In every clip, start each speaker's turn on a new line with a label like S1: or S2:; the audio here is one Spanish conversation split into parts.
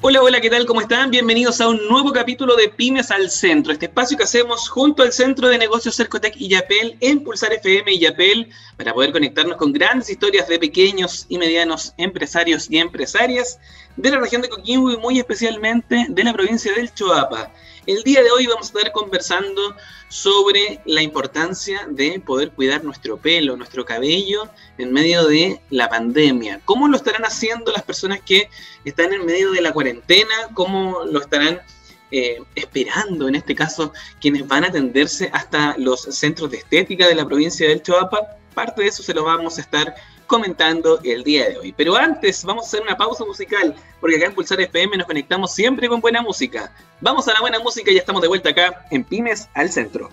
S1: Hola, hola, ¿qué tal? ¿Cómo están? Bienvenidos a un nuevo capítulo de Pymes al Centro, este espacio que hacemos junto al Centro de Negocios Cercotec y Yapel en Pulsar FM y Yapel para poder conectarnos con grandes historias de pequeños y medianos empresarios y empresarias de la región de Coquimbo y muy especialmente de la provincia del Choapa. El día de hoy vamos a estar conversando sobre la importancia de poder cuidar nuestro pelo, nuestro cabello en medio de la pandemia. ¿Cómo lo estarán haciendo las personas que están en medio de la cuarentena? ¿Cómo lo estarán eh, esperando, en este caso, quienes van a atenderse hasta los centros de estética de la provincia del Choapa? Parte de eso se lo vamos a estar comentando el día de hoy. Pero antes vamos a hacer una pausa musical, porque acá en Pulsar FM nos conectamos siempre con buena música. Vamos a la buena música y ya estamos de vuelta acá en Pymes al Centro.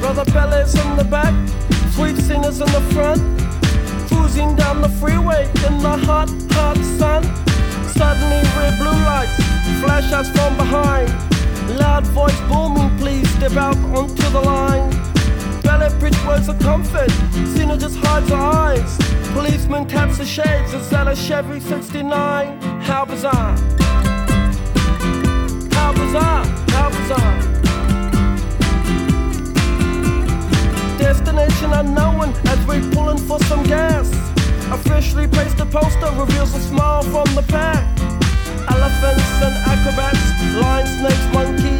S2: Brother the back, sweet singers in the front. Cruising down the freeway in the hot, hot sun. Suddenly, red blue lights flash us from behind. Loud voice booming, please step out onto the line. Ballet bridge words of comfort, Cena just hides her eyes. Policeman taps the shades inside a Chevy 69. How bizarre! How bizarre! How bizarre! Destination unknown as we're pulling for some gas. Officially placed a poster reveals a smile from the pack. Elephants and acrobats, lion, snakes, monkey.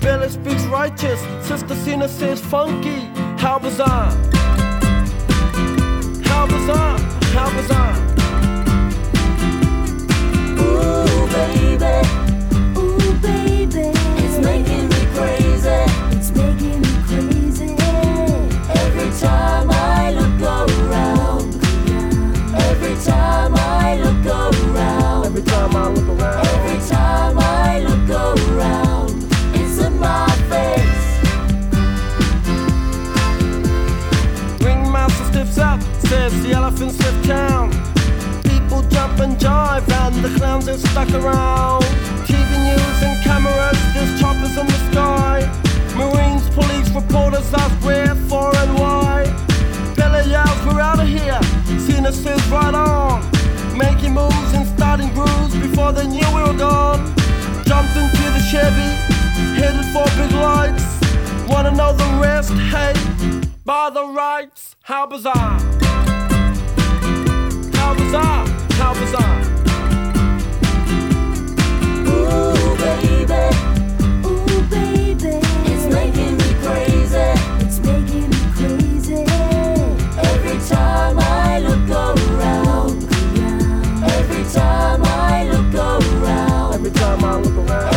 S2: Billy speaks righteous, Sister Cena says funky. How bizarre! How bizarre! How bizarre!
S3: Ooh, baby.
S2: Town. People jump and jive, and the clowns are stuck around. TV news and cameras, there's choppers in the sky. Marines, police, reporters ask where, for, and why. Billy yells, we're out of here. Cena says, right on. Making moves and starting grooves before they knew we were gone. Jumped into the Chevy, headed for big lights. Wanna know the rest? Hey, by the rights, how bizarre! How bizarre! How bizarre!
S3: Ooh, baby. Ooh, baby. It's making me crazy. It's making me crazy. Every time I look around. Every time I look around.
S2: Every time I look around.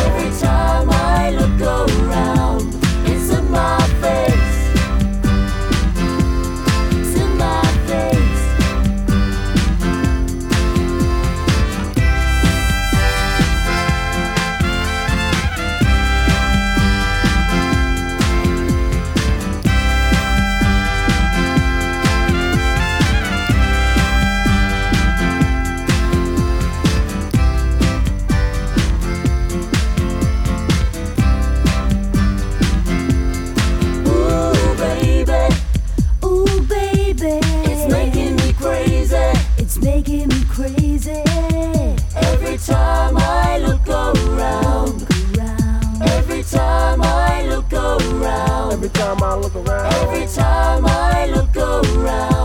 S3: Crazy. Every time I look around. Every time I look around.
S2: Every time I look around.
S3: Every time I look around.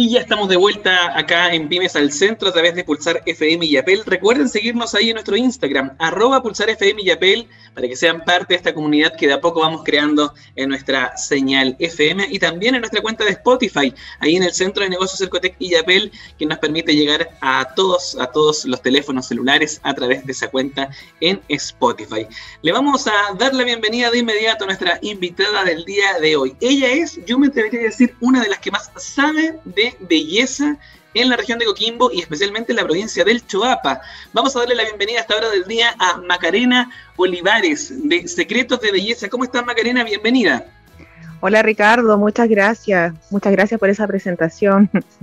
S1: Y ya estamos de vuelta acá en Pymes al Centro a través de Pulsar FM y Apple. Recuerden seguirnos ahí en nuestro Instagram, arroba Pulsar FM y Apple, para que sean parte de esta comunidad que de a poco vamos creando en nuestra señal FM y también en nuestra cuenta de Spotify, ahí en el Centro de Negocios Cercotec y Apple, que nos permite llegar a todos, a todos los teléfonos celulares a través de esa cuenta en Spotify. Le vamos a dar la bienvenida de inmediato a nuestra invitada del día de hoy. Ella es, yo me atrevería a decir, una de las que más sabe de belleza en la región de Coquimbo y especialmente en la provincia del Choapa. Vamos a darle la bienvenida a esta hora del día a Macarena Olivares de Secretos de Belleza. ¿Cómo estás Macarena? Bienvenida.
S4: Hola Ricardo, muchas gracias. Muchas gracias por esa presentación.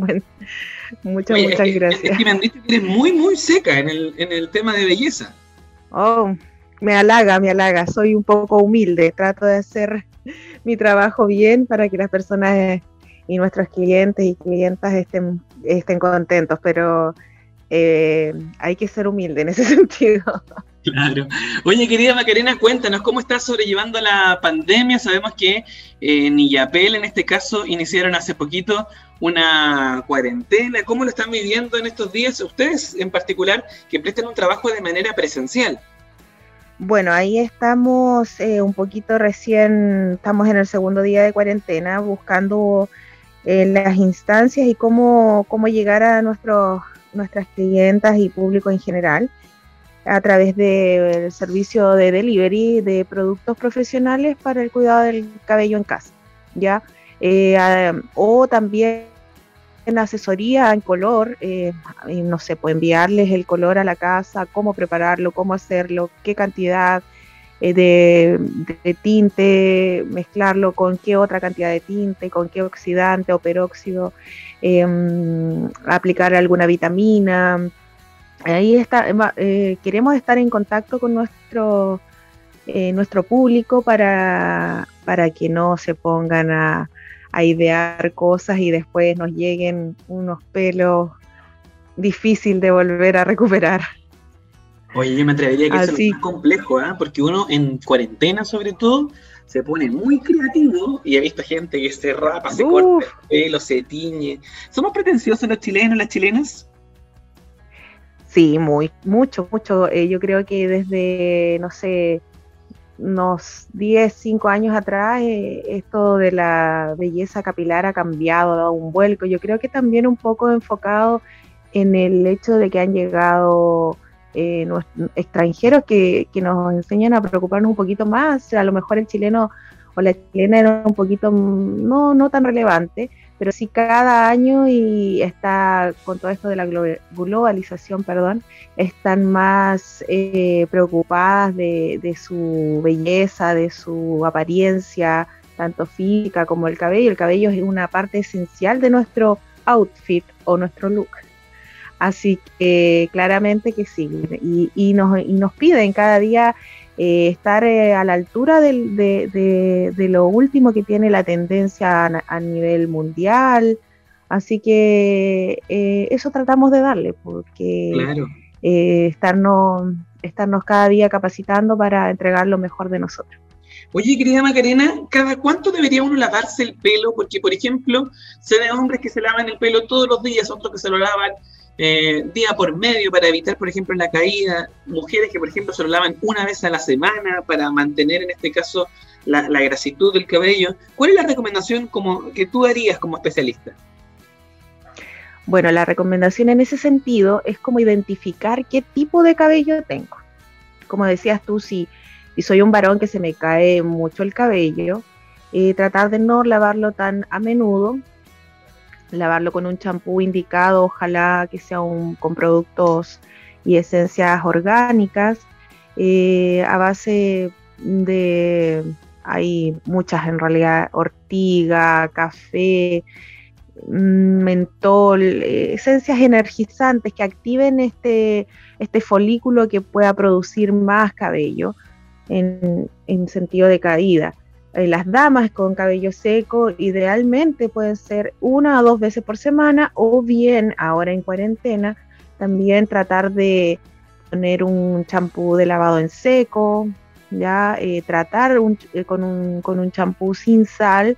S4: muchas, muchas gracias.
S1: Es, que me han dicho que eres muy, muy seca en el, en el tema de belleza.
S4: Oh, me halaga, me halaga. Soy un poco humilde. Trato de hacer mi trabajo bien para que las personas y nuestros clientes y clientas estén, estén contentos, pero eh, hay que ser humilde en ese sentido.
S1: Claro. Oye, querida Macarena, cuéntanos cómo estás sobrellevando la pandemia. Sabemos que eh, en Illapel, en este caso, iniciaron hace poquito una cuarentena. ¿Cómo lo están viviendo en estos días ustedes en particular que prestan un trabajo de manera presencial?
S4: Bueno, ahí estamos eh, un poquito recién, estamos en el segundo día de cuarentena buscando las instancias y cómo, cómo llegar a nuestros, nuestras clientas y público en general a través del servicio de delivery de productos profesionales para el cuidado del cabello en casa, ¿ya? Eh, o también en asesoría en color, eh, no sé, pues enviarles el color a la casa, cómo prepararlo, cómo hacerlo, qué cantidad, eh, de, tinte, mezclarlo con qué otra cantidad de tinte, con qué oxidante o peróxido, em, aplicar alguna vitamina. Ahí está, eh, queremos estar en contacto con nuestro, eh, nuestro público para, para que no se pongan a, a idear cosas y después nos lleguen unos pelos difícil de volver a recuperar.
S1: Oye, yo me atrevería a que eso es más complejo, ¿eh? porque uno en cuarentena sobre todo se pone muy creativo y he visto gente que se rapa, se corta el pelo, se tiñe. ¿Somos pretenciosos los chilenos, las chilenas?
S4: Sí, muy, mucho, mucho. Eh, yo creo que desde, no sé, unos 10, 5 años atrás, eh, esto de la belleza capilar ha cambiado, ha dado un vuelco. Yo creo que también un poco enfocado en el hecho de que han llegado eh, extranjeros que, nos enseñan a preocuparnos un poquito más. A lo mejor el chileno o la chilena era un poquito mm, no, no tan relevante, pero sí cada año y está con todo esto de la globalización, perdón, están más eh, preocupadas de, de, su belleza, de su apariencia, tanto física como el cabello. El cabello es una parte esencial de nuestro outfit o nuestro look. Así que claramente que sí, y, nos, y nos piden cada día eh, estar eh, a la altura de, lo último que tiene la tendencia a, nivel mundial. Así que eh, eso tratamos de darle, porque estarnos, estarnos cada día capacitando para entregar lo mejor de nosotros.
S1: Oye, querida Macarena, ¿cada cuánto debería uno lavarse el pelo? Porque, por ejemplo, se ve hombres que se lavan el pelo todos los días, otros que se lo lavan eh, día por medio para evitar, por ejemplo, la caída, mujeres que, por ejemplo, se lo lavan una vez a la semana para mantener, en este caso, la, grasitud del cabello. ¿Cuál es la recomendación como, que tú harías como especialista?
S4: Bueno, la recomendación en ese sentido es como identificar qué tipo de cabello tengo. Como decías tú, si, soy un varón que se me cae mucho el cabello, eh, tratar de no lavarlo tan a menudo, lavarlo con un champú indicado, ojalá que sea un, con productos y esencias orgánicas, eh, a base de, hay muchas en realidad, ortiga, café, mm, mentol, eh, esencias energizantes que activen este, este folículo que pueda producir más cabello en, en sentido de caída. Eh, las damas con cabello seco idealmente pueden ser una o dos veces por semana o bien ahora en cuarentena también tratar de poner un champú de lavado en seco, ya eh, tratar eh, con un champú sin sal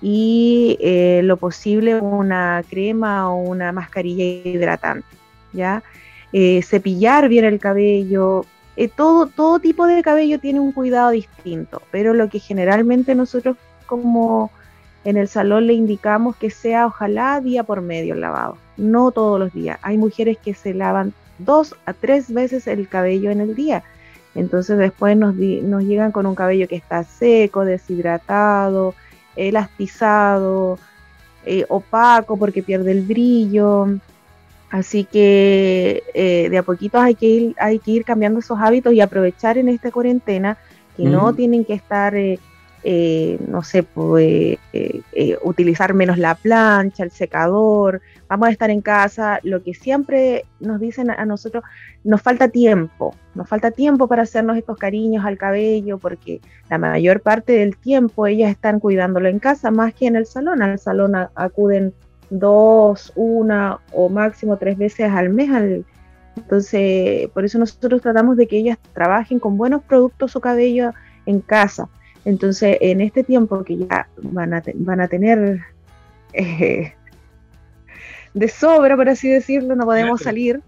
S4: y lo posible una crema o una mascarilla hidratante, ¿ya? Cepillar bien el cabello, eh, todo, todo tipo de cabello tiene un cuidado distinto, pero lo que generalmente nosotros como en el salón le indicamos que sea ojalá día por medio el lavado, no todos los días. Hay mujeres que se lavan dos a tres veces el cabello en el día. Entonces después nos, nos llegan con un cabello que está seco, deshidratado, elastizado, eh, opaco porque pierde el brillo. Así que eh, de a poquito hay que, ir, hay que ir cambiando esos hábitos y aprovechar en esta cuarentena que no tienen que estar eh, eh, no sé, pues, eh, eh, utilizar menos la plancha, el secador, vamos a estar en casa, lo que siempre nos dicen a nosotros, nos falta tiempo, nos falta tiempo para hacernos estos cariños al cabello, porque la mayor parte del tiempo ellas están cuidándolo en casa más que en el salón, al salón acuden dos, una o máximo tres veces al mes entonces, por eso nosotros tratamos de que ellas trabajen con buenos productos su cabello en casa. Entonces, en este tiempo que ya van a, van a tener eh, de sobra, por así decirlo, no podemos salir,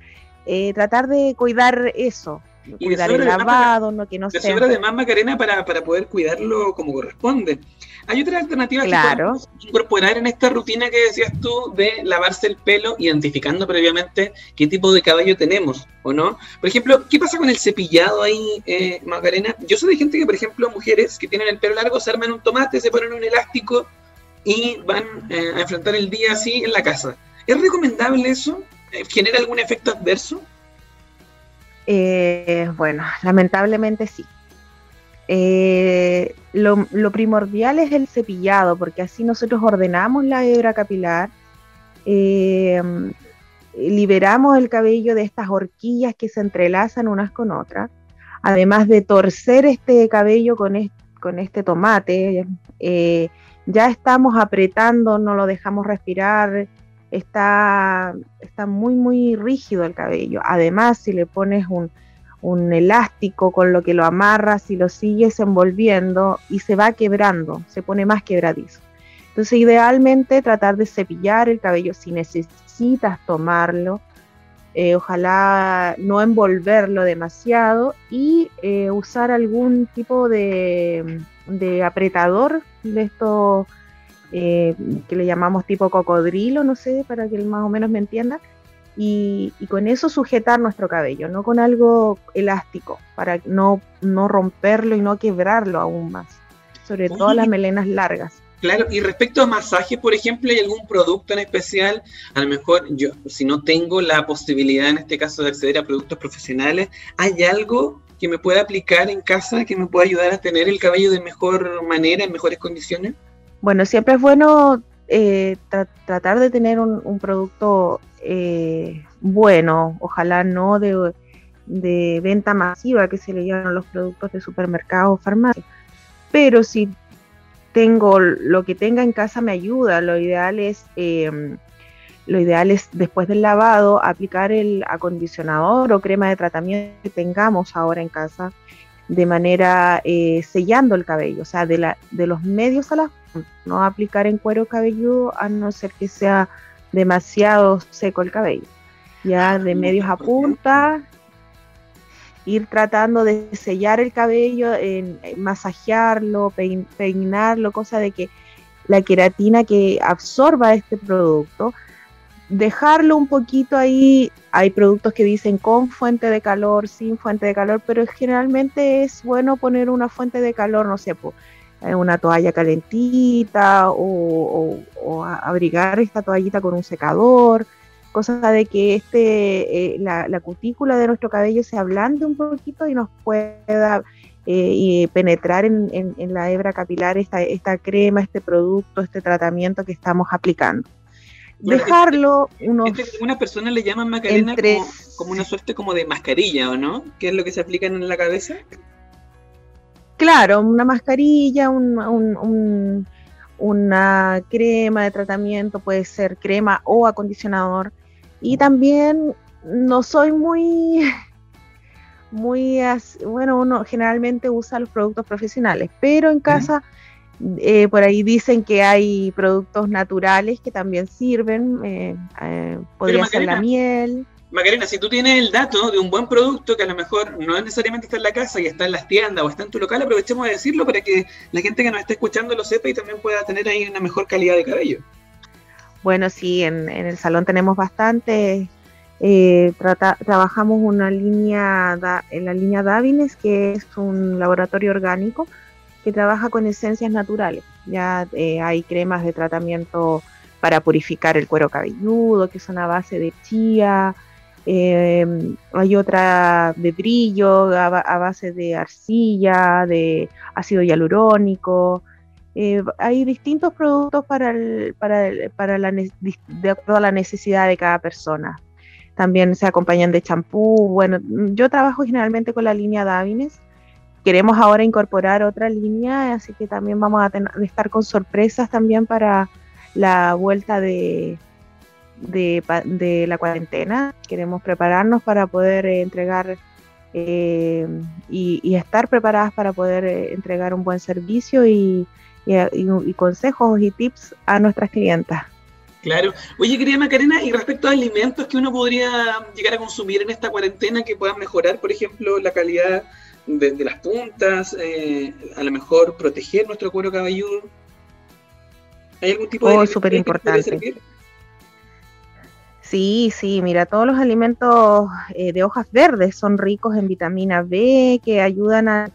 S4: eh, tratar de cuidar eso, y cuidar el lavado, no que no
S1: sea. sobra de más Macarena para, para poder cuidarlo como corresponde. Hay otra alternativa
S4: claro.
S1: que incorporar en esta rutina que decías tú de lavarse el pelo, identificando previamente qué tipo de cabello tenemos, ¿o no? Por ejemplo, ¿qué pasa con el cepillado ahí, eh, Macarena? Yo soy de gente que, por ejemplo, mujeres que tienen el pelo largo se arman un tomate, se ponen un elástico y van eh, a enfrentar el día así en la casa. ¿Es recomendable eso? ¿Genera algún efecto adverso?
S4: Eh, bueno, lamentablemente sí. Eh, lo, primordial es el cepillado, porque así nosotros ordenamos la hebra capilar, eh, liberamos el cabello de estas horquillas que se entrelazan unas con otras, además de torcer este cabello con, con este tomate, ya estamos apretando, no lo dejamos respirar, está, está muy, muy rígido el cabello. Además, si le pones un, un elástico con lo que lo amarras y lo sigues envolviendo y se va quebrando, se pone más quebradizo. Entonces, idealmente tratar de cepillar el cabello si necesitas tomarlo, eh, ojalá no envolverlo demasiado y eh, usar algún tipo de, de apretador de estos eh, que le llamamos tipo cocodrilo, no sé, para que él más o menos me entienda, y, con eso sujetar nuestro cabello, no con algo elástico, para no, no romperlo y no quebrarlo aún más, sobre todo las melenas largas.
S1: Claro, y respecto a masajes, por ejemplo, ¿hay algún producto en especial? A lo mejor yo, si no tengo la posibilidad en este caso de acceder a productos profesionales, ¿hay algo que me pueda aplicar en casa que me pueda ayudar a tener el cabello de mejor manera, en mejores condiciones?
S4: Bueno, siempre es bueno eh, tratar de tener un, producto eh, bueno, ojalá no de, venta masiva que se le llaman los productos de supermercados o farmacias. Pero si tengo lo que tenga en casa me ayuda, lo ideal es em, lo ideal es después del lavado aplicar el acondicionador o crema de tratamiento que tengamos ahora en casa de manera eh, sellando el cabello, o sea, de, la, de los medios a las no aplicar en cuero cabelludo a no ser que sea demasiado seco el cabello. Ya de medios a punta, ir tratando de sellar el cabello, en, masajearlo, peinarlo, cosa de que la queratina que absorba este producto, dejarlo un poquito ahí. Hay productos que dicen con fuente de calor, sin fuente de calor, pero generalmente es bueno poner una fuente de calor, no sé, eh, una toalla calentita o, abrigar esta toallita con un secador, cosa de que este, eh, la, cutícula de nuestro cabello se ablande un poquito y nos pueda eh, penetrar en, la hebra capilar esta, esta crema, este producto, este tratamiento que estamos aplicando. Dejarlo
S1: unos... una persona le llaman macarena como, como, una suerte como de mascarilla, ¿o no? ¿Qué es lo que se aplica en la cabeza?
S4: Claro, una mascarilla, una crema de tratamiento, puede ser crema o acondicionador. Y también no soy muy, muy, bueno, uno generalmente usa los productos profesionales, pero en casa Eh, por ahí dicen que hay productos naturales que también sirven, eh, eh, podría ser la miel.
S1: Macarena, si tú tienes el dato de un buen producto que a lo mejor no es necesariamente está en la casa y está en las tiendas o está en tu local, aprovechemos de decirlo para que la gente que nos esté escuchando lo sepa y también pueda tener ahí una mejor calidad de cabello.
S4: Bueno, sí, en, el salón tenemos bastante. Eh, trabajamos una línea, en la línea Davines, que es un laboratorio orgánico que trabaja con esencias naturales. Ya eh, hay cremas de tratamiento para purificar el cuero cabelludo, que son a base de chía. Eh, hay otra de brillo a, base de arcilla, de ácido hialurónico. Eh, hay distintos productos para, para, para la, de acuerdo a la necesidad de cada persona. También se acompañan de champú. Bueno, yo trabajo generalmente con la línea Davines, queremos ahora incorporar otra línea, así que también vamos a tener, estar con sorpresas también para la vuelta de, de, la cuarentena. Queremos prepararnos para poder eh, entregar eh, y, estar preparadas para poder eh, entregar un buen servicio y, y, consejos y tips a nuestras clientas.
S1: Claro. Oye, querida Macarena, y respecto a alimentos que uno podría llegar a consumir en esta cuarentena que puedan mejorar, por ejemplo, la calidad de, las puntas, eh, a lo mejor proteger nuestro cuero cabelludo.
S4: ¿Hay algún tipo de... Oh, súper importante. Sí, sí, mira, todos los alimentos eh, de hojas verdes son ricos en vitamina B que ayudan a,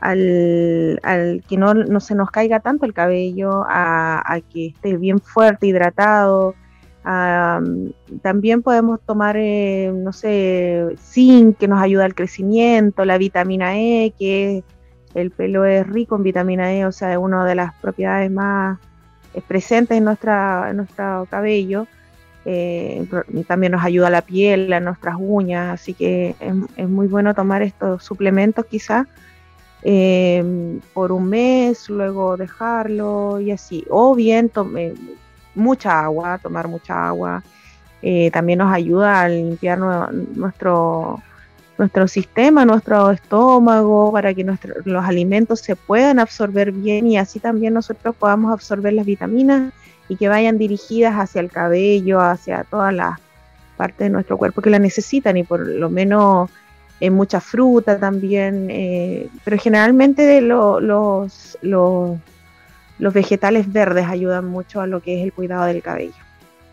S4: al, que no, se nos caiga tanto el cabello, a, a que esté bien fuerte, hidratado, también podemos tomar, eh, no sé, zinc, que nos ayuda al crecimiento, la vitamina E, que el pelo es rico en vitamina E, o sea, es una de las propiedades más presentes en, nuestra, nuestro cabello. Eh, también nos ayuda la piel, a nuestras uñas, así que es, muy bueno tomar estos suplementos quizás eh, por un mes, luego dejarlo y así. O bien tome, mucha agua, tomar mucha agua. Eh, también nos ayuda a limpiar nuestro, nuestro sistema, nuestro estómago, para que los alimentos se puedan absorber bien y así también nosotros podamos absorber las vitaminas y que vayan dirigidas hacia el cabello, hacia todas las partes de nuestro cuerpo que la necesitan y por lo menos en mucha fruta también, eh, pero generalmente los, los los vegetales verdes ayudan mucho a lo que es el cuidado del cabello.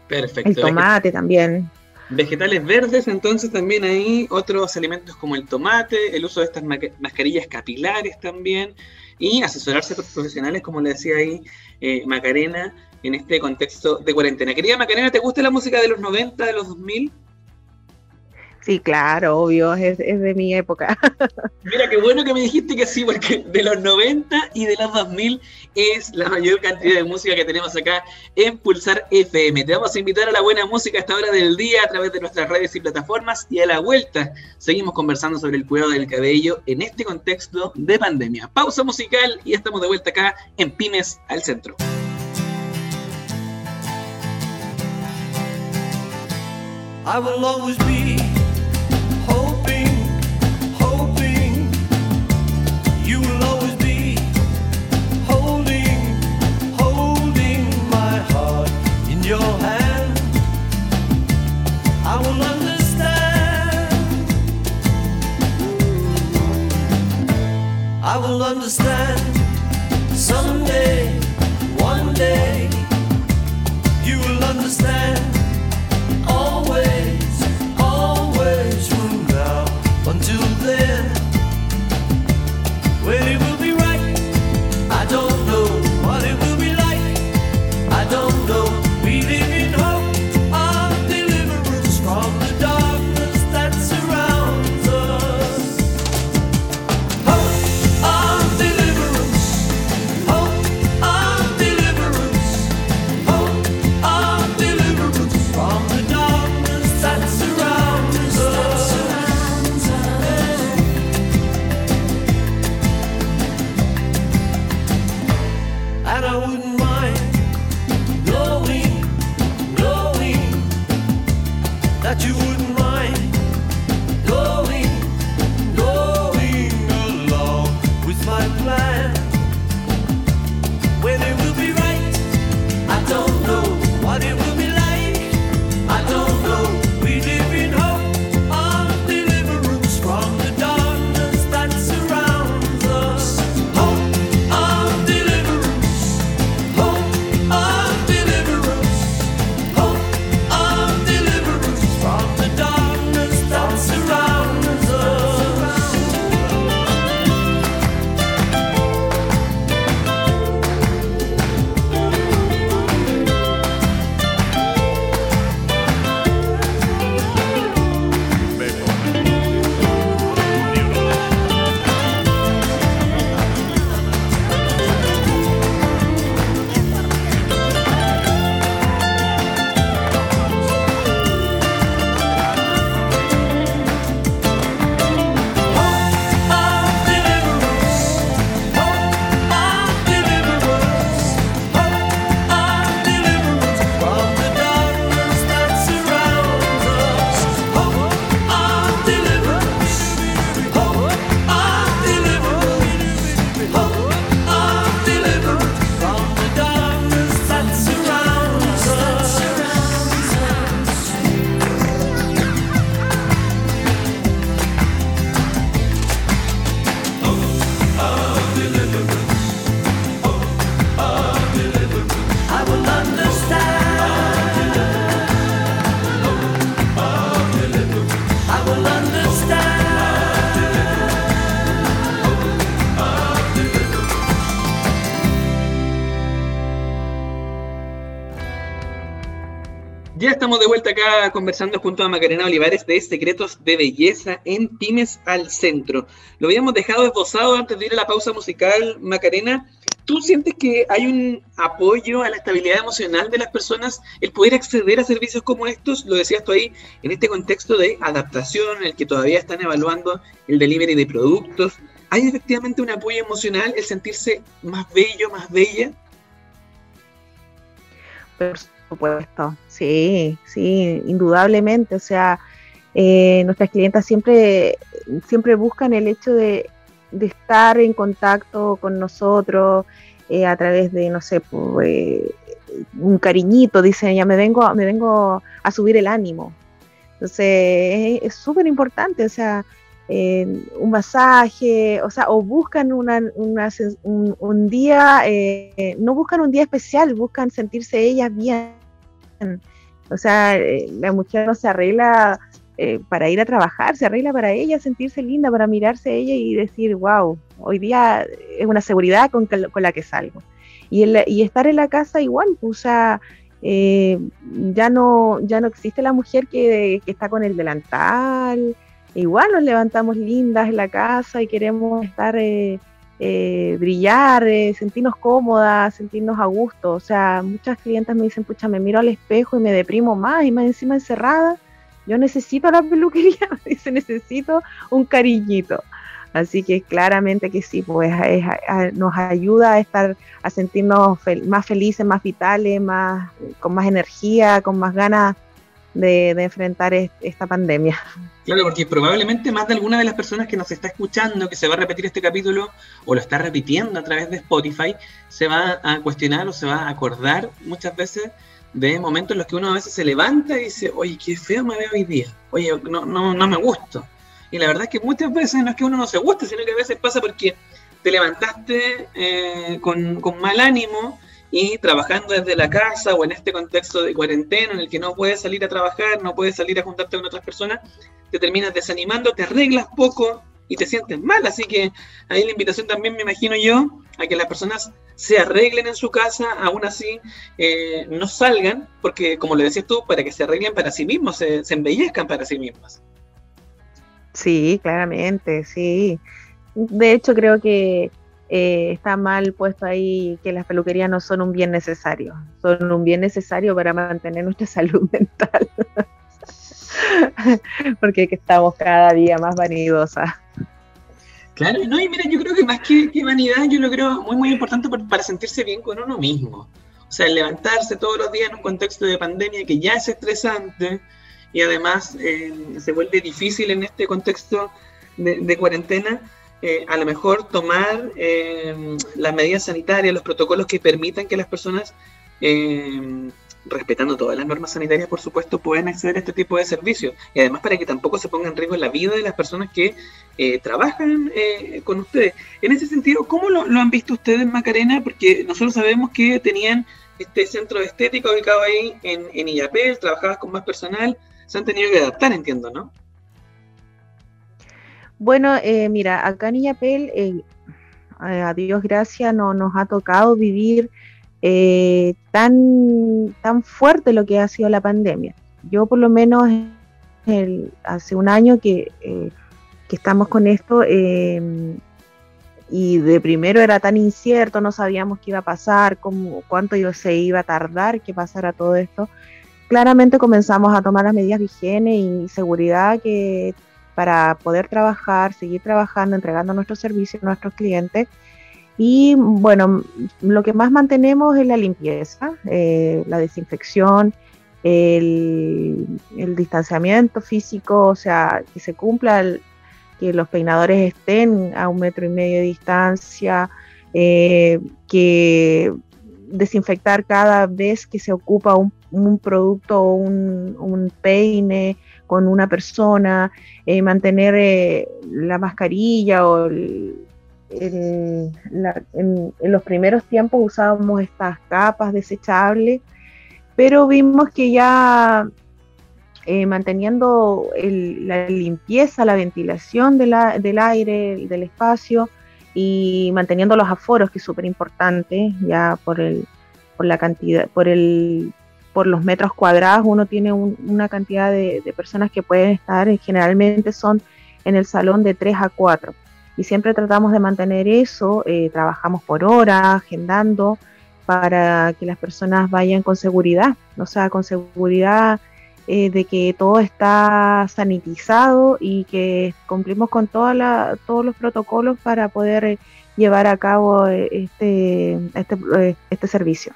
S1: Perfecto.
S4: El tomate también.
S1: Vegetales verdes, entonces también hay otros alimentos como el tomate, el uso de estas mascarillas capilares también, y asesorarse por profesionales, como le decía ahí eh, Macarena, en este contexto de cuarentena. Querida Macarena, ¿te gusta la música de los 90, de los 2000?
S4: Sí, claro, obvio, es, de mi época.
S1: Mira, qué bueno que me dijiste que sí, porque de los 90 y de los 2000 es la mayor cantidad de música que tenemos acá en Pulsar FM. Te vamos a invitar a la buena música a esta hora del día a través de nuestras redes y plataformas y a la vuelta seguimos conversando sobre el cuidado del cabello en este contexto de pandemia. Pausa musical y estamos de vuelta acá en Pymes al Centro.
S5: I will always be I will understand someday, one day,
S1: Ya estamos de vuelta acá conversando junto a Macarena Olivares de Secretos de Belleza en Pymes al Centro. Lo habíamos dejado esbozado antes de ir a la pausa musical, Macarena. ¿Tú sientes que hay un apoyo a la estabilidad emocional de las personas, el poder acceder a servicios como estos? Lo decías tú ahí, en este contexto de adaptación, en el que todavía están evaluando el delivery de productos. ¿Hay efectivamente un apoyo emocional, el sentirse más bello, más bella?
S4: Supuesto, sí, sí, indudablemente. O sea, eh, nuestras clientas siempre, siempre buscan el hecho de, estar en contacto con nosotros eh, a través de, no sé, pues, un cariñito, dicen, ya me vengo, me vengo a subir el ánimo. Entonces, es súper importante, o sea, un masaje, o sea, o buscan una, un, día, eh, no buscan un día especial, buscan sentirse ellas bien. O sea, eh, la mujer no se arregla eh, para ir a trabajar, se arregla para ella, sentirse linda, para mirarse a ella y decir, wow, hoy día es una seguridad con, con la que salgo. Y, y estar en la casa igual, o sea, ya, no, ya no existe la mujer que, que está con el delantal, igual nos levantamos lindas en la casa y queremos estar, eh, eh, brillar, sentirnos cómodas, sentirnos a gusto. O sea, muchas clientes me dicen, pucha, me miro al espejo y me deprimo más y más encima encerrada. Yo necesito la peluquería, dice, necesito un cariñito. Así que claramente que sí, pues nos ayuda a estar, a sentirnos más felices, más vitales, más, con más energía, con más ganas de, enfrentar esta pandemia.
S1: Claro, porque probablemente más de alguna de las personas que nos está escuchando, que se va a repetir este capítulo o lo está repitiendo a través de Spotify, se va a cuestionar o se va a acordar muchas veces de momentos en los que uno a veces se levanta y dice, oye, qué feo me veo hoy día, oye, no, no, no me gusto. Y la verdad es que muchas veces no es que uno no se guste, sino que a veces pasa porque te levantaste eh, con, con mal ánimo, y trabajando desde la casa o en este contexto de cuarentena en el que no puedes salir a trabajar, no puedes salir a juntarte con otras personas, te terminas desanimando, te arreglas poco y te sientes mal. Así que ahí la invitación también me imagino yo a que las personas se arreglen en su casa, aún así eh, no salgan, porque como le decías tú, para que se arreglen para sí mismos, se, se embellezcan para sí mismos.
S4: Sí, claramente, sí. De hecho, creo que eh, está mal puesto ahí que las peluquerías no son un bien necesario, son un bien necesario para mantener nuestra salud mental, porque estamos cada día más vanidosas.
S1: Claro, no, y mira, yo creo que más que, vanidad, yo lo creo muy, muy importante para sentirse bien con uno mismo. O sea, levantarse todos los días en un contexto de pandemia que ya es estresante y además eh, se vuelve difícil en este contexto de cuarentena, eh, a lo mejor tomar eh, las medidas sanitarias, los protocolos que permitan que las personas, eh, respetando todas las normas sanitarias, por supuesto, puedan acceder a este tipo de servicios. Y además para que tampoco se ponga en riesgo la vida de las personas que trabajan con ustedes. En ese sentido, ¿cómo lo, han visto ustedes, Macarena? Porque nosotros sabemos que tenían este centro de estética ubicado ahí en, en Illapel, trabajabas con más personal, se han tenido que adaptar, entiendo, ¿no?
S4: Bueno, eh, mira, acá en Illapel, eh, a Dios gracias, no nos ha tocado vivir eh, tan, tan fuerte lo que ha sido la pandemia. Yo por lo menos hace un año que, que estamos con esto em, y de primero era tan incierto, no sabíamos qué iba a pasar, cómo, cuánto yo se iba a tardar que pasara todo esto. Claramente comenzamos a tomar las medidas de higiene y seguridad que para poder trabajar, seguir trabajando, entregando nuestros servicios a nuestros clientes. Y bueno, lo que más mantenemos es la limpieza, eh, la desinfección, el, distanciamiento físico, o sea, que se cumpla, que los peinadores estén a un metro y medio de distancia, eh, que desinfectar cada vez que se ocupa un, producto o un, peine con una persona, eh, mantener eh, la mascarilla o en, los primeros tiempos usábamos estas capas desechables, pero vimos que ya eh, manteniendo la limpieza, la ventilación del aire, del espacio y manteniendo los aforos, que es súper importante, ya por, el, por la cantidad, por el por los metros cuadrados uno tiene una cantidad de, personas que pueden estar, y generalmente son en el salón de 3 a 4. Y siempre tratamos de mantener eso, eh, trabajamos por hora, agendando, para que las personas vayan con seguridad, o sea, con seguridad eh, de que todo está sanitizado y que cumplimos con toda todos los protocolos para poder llevar a cabo este, este, este servicio.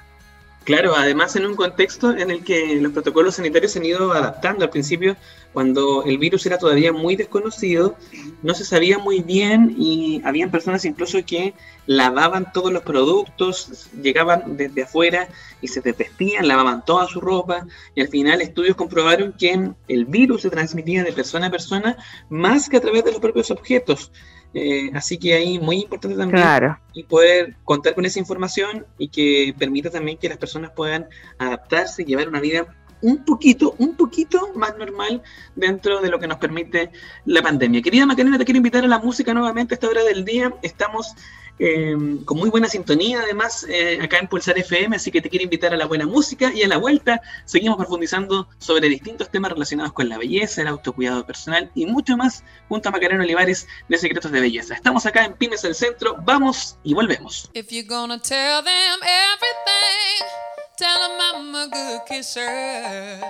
S1: Claro, además en un contexto en el que los protocolos sanitarios se han ido adaptando al principio, cuando el virus era todavía muy desconocido, no se sabía muy bien y habían personas incluso que lavaban todos los productos, llegaban desde afuera y se desvestían, lavaban toda su ropa y al final estudios comprobaron que el virus se transmitía de persona a persona más que a través de los propios objetos. Eh, así que ahí muy importante también y poder contar con esa información y que permita también que las personas puedan adaptarse y llevar una vida un poquito, un poquito más normal dentro de lo que nos permite la pandemia. Querida Macarena, te quiero invitar a la música nuevamente a esta hora del día. Estamos eh, con muy buena sintonía, además, eh, acá en Pulsar FM, así que te quiero invitar a la buena música y a la vuelta seguimos profundizando sobre distintos temas relacionados con la belleza, el autocuidado personal y mucho más junto a Macarena Olivares de Secretos de Belleza. Estamos acá en Pymes del Centro, vamos y volvemos.
S6: Tell them I'm a good kisser.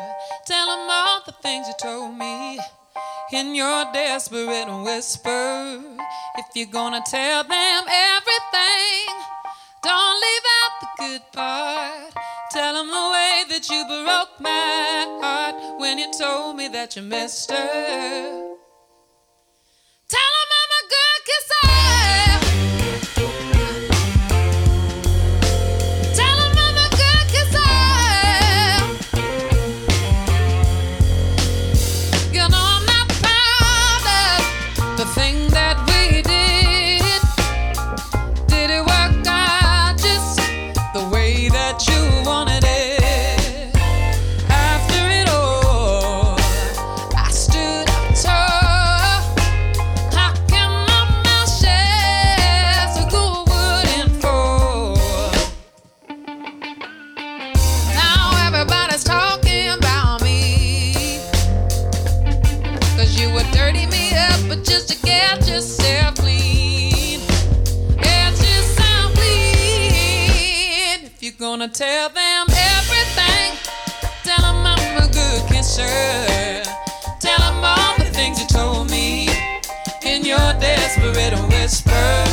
S6: Tell them all the things you told me. in your desperate whisper. If you're gonna tell them everything, don't leave out the good part. Tell them the way that you broke my heart when you told me that you missed her. Whisper.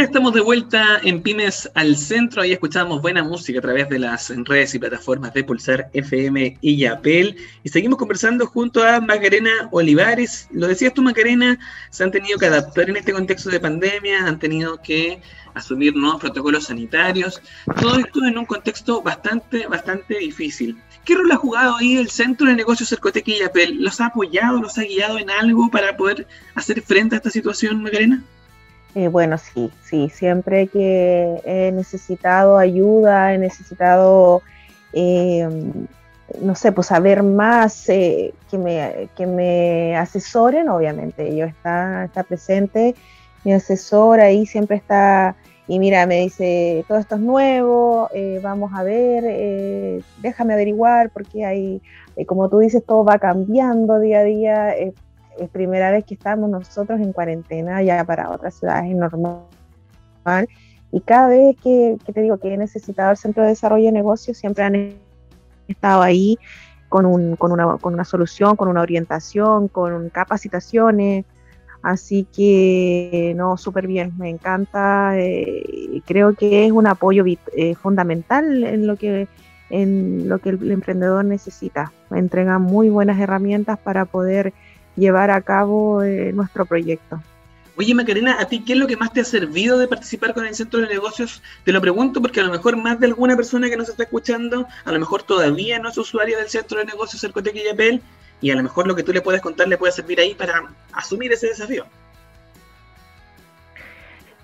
S1: Estamos de vuelta en Pymes al Centro. Ahí escuchamos buena música a través de las redes y plataformas de Pulsar FM y Yapel. Y seguimos conversando junto a Macarena Olivares. Lo decías tú, Macarena, se han tenido que adaptar en este contexto de pandemia, han tenido que asumir nuevos protocolos sanitarios. Todo esto en un contexto bastante, bastante difícil. ¿Qué rol ha jugado ahí el Centro de Negocios Cercotec y Yapel? ¿Los ha apoyado, los ha guiado en algo para poder hacer frente a esta situación, Macarena?
S4: Eh, bueno, sí, sí, siempre que he necesitado ayuda, he necesitado, eh, no sé, pues saber más, eh, que, me, que me asesoren, obviamente, ellos está, está presente, mi asesor ahí siempre está, y mira, me dice, todo esto es nuevo, vamos a ver, déjame averiguar, porque hay, como tú dices, todo va cambiando día a día es primera vez que estamos nosotros en cuarentena, ya para otras ciudades es normal. Y cada vez que, te digo que he necesitado el Centro de Desarrollo de Negocios, siempre han estado ahí con, un, con, una, con una solución, con una orientación, con capacitaciones. Así que, no, súper bien, me encanta. Eh, creo que es un apoyo eh, fundamental en lo que en lo que el emprendedor necesita. Me entrega muy buenas herramientas para poder llevar a cabo eh, nuestro proyecto.
S1: Oye, Macarena, ¿a ti qué es lo que más te ha servido de participar con el Centro de Negocios? Te lo pregunto porque a lo mejor más de alguna persona que nos está escuchando, a lo mejor todavía no es usuario del Centro de Negocios Cercotec y Yapel, y a lo mejor lo que tú le puedes contar le puede servir ahí para asumir ese desafío.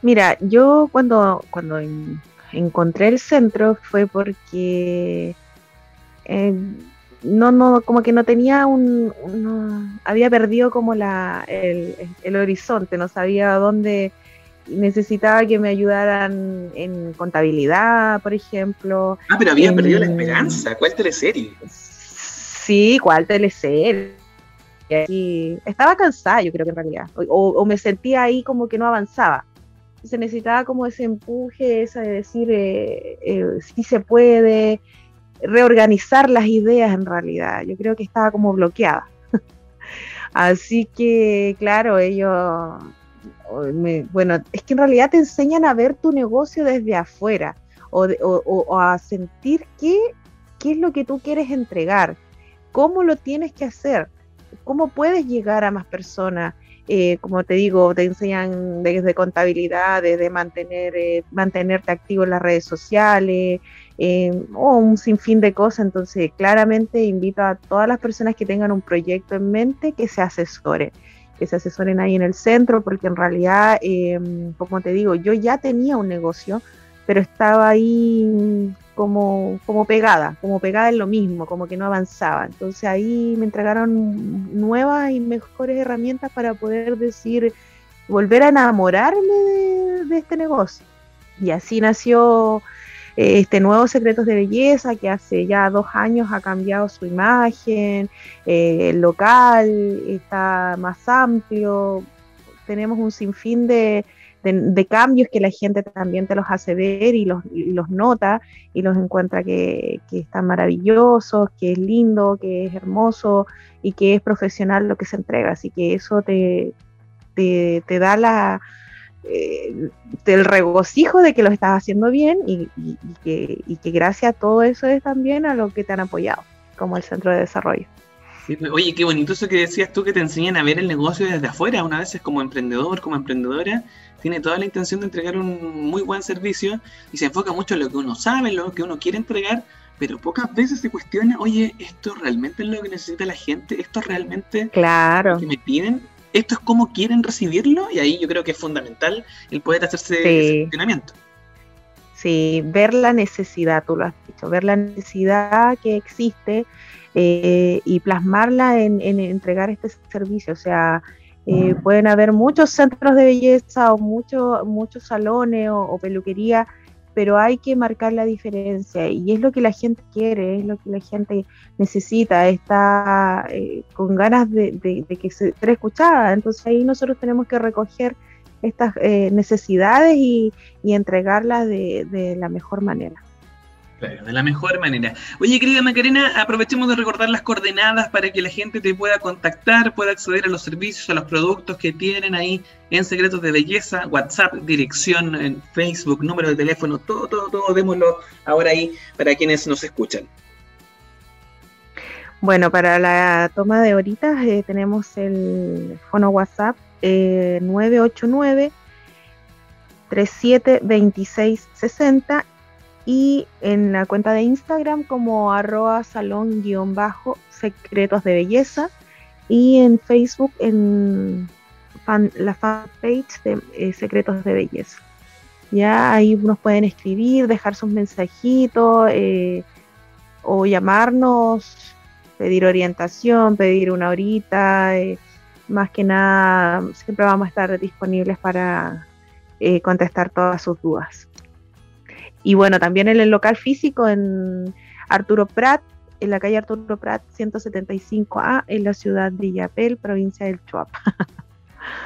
S4: Mira, yo cuando, cuando encontré el centro fue porque eh, no, no, como que no tenía un, había perdido como la, el, horizonte, no sabía dónde necesitaba que me ayudaran en contabilidad, por ejemplo.
S1: Ah, pero había perdido la esperanza, ¿cuál teleserie?
S4: Sí, ¿cuál teleserie? Y estaba cansada, yo creo que en realidad, o, me sentía ahí como que no avanzaba. Se necesitaba como ese empuje, esa de decir, eh, eh, sí se puede, reorganizar las ideas en realidad. Yo creo que estaba como bloqueada. Así que, claro, ellos, bueno, es que en realidad te enseñan a ver tu negocio desde afuera o, a sentir qué, qué es lo que tú quieres entregar, cómo lo tienes que hacer, cómo puedes llegar a más personas. Eh, como te digo, te enseñan desde contabilidad, desde mantener, eh, mantenerte activo en las redes sociales, eh, o un sinfín de cosas. Entonces, claramente invito a todas las personas que tengan un proyecto en mente que se asesoren, que se asesoren ahí en el centro, porque en realidad, como te digo, yo ya tenía un negocio, pero estaba ahí como, como pegada, como pegada en lo mismo, como que no avanzaba. Entonces ahí me entregaron nuevas y mejores herramientas para poder decir, volver a enamorarme de, este negocio. Y así nació eh, este nuevo Secretos de Belleza, que hace ya dos años ha cambiado su imagen, eh, el local está más amplio, tenemos un sinfín de, de, cambios que la gente también te los hace ver y los, los nota y los encuentra que, que, están maravillosos, que es lindo, que es hermoso y que es profesional lo que se entrega. Así que eso te, te, da la, eh, el regocijo de que lo estás haciendo bien y, y, que, y que gracias a todo eso es también a lo que te han apoyado, como el Centro de Desarrollo.
S1: Pues, oye, qué bonito eso que decías tú que te enseñan a ver el negocio desde afuera. Una vez es como emprendedor, como emprendedora, tiene toda la intención de entregar un muy buen servicio y se enfoca mucho en lo que uno sabe, en lo que uno quiere entregar, pero pocas veces se cuestiona, oye, ¿esto realmente es lo que necesita la gente? ¿Esto realmente
S4: claro.
S1: lo que me piden? ¿Esto es cómo quieren recibirlo? Y ahí yo creo que es fundamental el poder hacerse ese cuestionamiento.
S4: Sí, ver la necesidad, tú lo has dicho, ver la necesidad que existe eh, y plasmarla en, en, entregar este servicio. O sea, eh, pueden haber muchos centros de belleza o muchos muchos salones o, peluquería, pero hay que marcar la diferencia y es lo que la gente quiere, es lo que la gente necesita, está eh, con ganas de, que se sea escuchada. Entonces ahí nosotros tenemos que recoger estas eh, necesidades y, entregarlas de, la mejor manera.
S1: Claro, de la mejor manera. Oye, querida Macarena, aprovechemos de recordar las coordenadas para que la gente te pueda contactar, pueda acceder a los servicios, a los productos que tienen ahí en Secretos de Belleza, WhatsApp, dirección en Facebook, número de teléfono, todo, todo, todo, démoslo ahora ahí para quienes nos escuchan.
S4: Bueno, para la toma de horitas eh, tenemos el fono WhatsApp eh, 989 372660 y en la cuenta de Instagram como arroba salón guion bajo secretos de belleza y en Facebook en fan- la fanpage de eh, secretos de belleza. Ya ahí nos pueden escribir, dejar sus mensajitos eh, o llamarnos, pedir orientación, pedir una horita. eh, más que nada, siempre vamos a estar disponibles para eh, contestar todas sus dudas. Y bueno, también en el local físico en Arturo Prat, en la calle Arturo Prat 175A, en la ciudad de Illapel, provincia del Chuapa.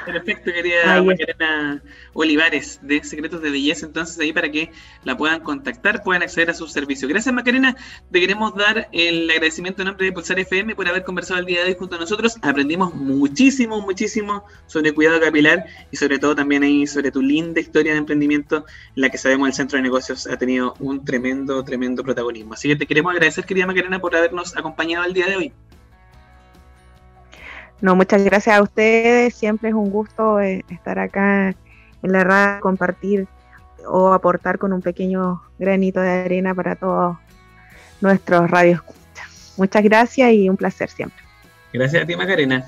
S1: Perfecto, querida Macarena Olivares de Secretos de Belleza, entonces ahí para que la puedan contactar, puedan acceder a sus servicios. Gracias Macarena, te queremos dar el agradecimiento en nombre de Pulsar FM por haber conversado el día de hoy junto a nosotros. Aprendimos muchísimo, muchísimo sobre cuidado capilar y sobre todo también ahí sobre tu linda historia de emprendimiento en la que sabemos el Centro de Negocios ha tenido un tremendo, tremendo protagonismo. Así que te queremos agradecer, querida Macarena, por habernos acompañado el día de hoy.
S4: No, muchas gracias a ustedes. Siempre es un gusto eh, estar acá en la radio, compartir o aportar con un pequeño granito de arena para todos nuestros radios. Muchas gracias y un placer siempre.
S1: Gracias a ti, Macarena.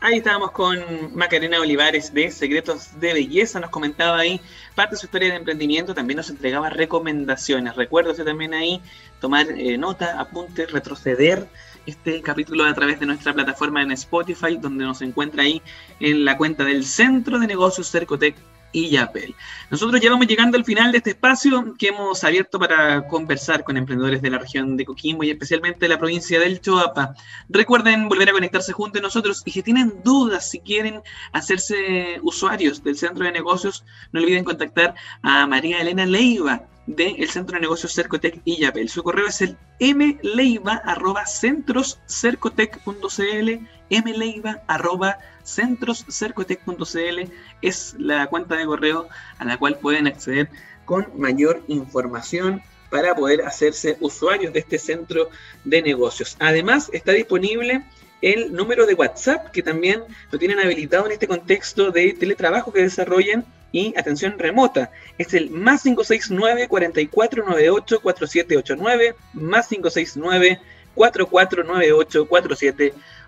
S1: Ahí estábamos con Macarena Olivares de Secretos de Belleza, nos comentaba ahí parte de su historia de emprendimiento, también nos entregaba recomendaciones. Recuérdese también ahí tomar eh, nota, apunte, retroceder este capítulo a través de nuestra plataforma en Spotify, donde nos encuentra ahí en la cuenta del Centro de Negocios Cercotec y Yapel. Nosotros ya vamos llegando al final de este espacio que hemos abierto para conversar con emprendedores de la región de Coquimbo y especialmente de la provincia del Choapa. Recuerden volver a conectarse junto a nosotros y si tienen dudas, si quieren hacerse usuarios del centro de negocios, no olviden contactar a María Elena Leiva del Centro de Negocios Cercotec y Yapel. Su correo es el mleiva.centroscercotec.cl mleiva.centroscercotec.cl es la cuenta de correo a la cual pueden acceder con mayor información para poder hacerse usuarios de este centro de negocios. Además, está disponible el número de WhatsApp que también lo tienen habilitado en este contexto de teletrabajo que desarrollan y atención remota. Es el más 569 4498 4789 más 569 4498 4789.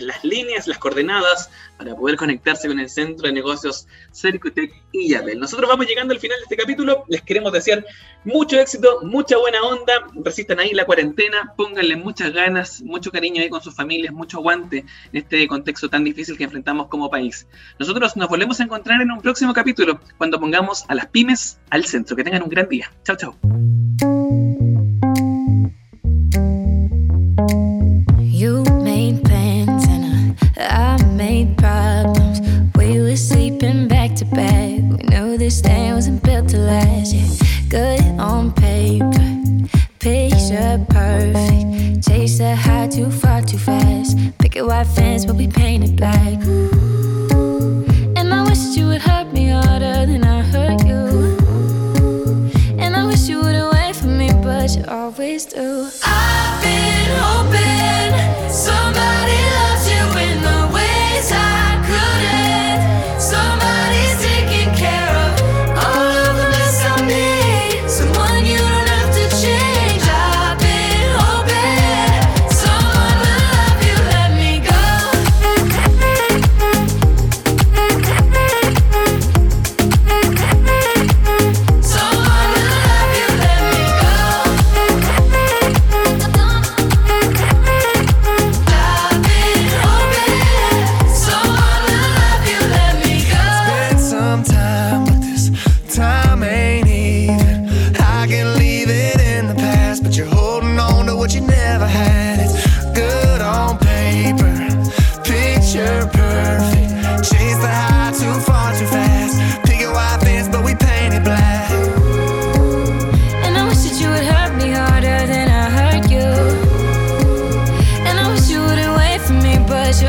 S1: Las líneas, las coordenadas para poder conectarse con el centro de negocios Cercotec y Yabel. Nosotros vamos llegando al final de este capítulo. Les queremos desear mucho éxito, mucha buena onda. Resistan ahí la cuarentena, pónganle muchas ganas, mucho cariño ahí con sus familias, mucho aguante en este contexto tan difícil que enfrentamos como país. Nosotros nos volvemos a encontrar en un próximo capítulo cuando pongamos a las pymes al centro. Que tengan un gran día. Chao, chao.
S3: I, made problems. We were sleeping back to back. We knew this thing wasn't built to last. Yeah, good on paper, picture perfect. Chase the high too far too fast. Picket white fence, but we painted black. And I wish you would hurt me harder than I hurt you. And I wish you for me, but you always do.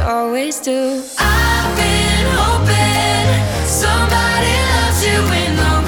S3: always do. I've been hoping somebody loves you in the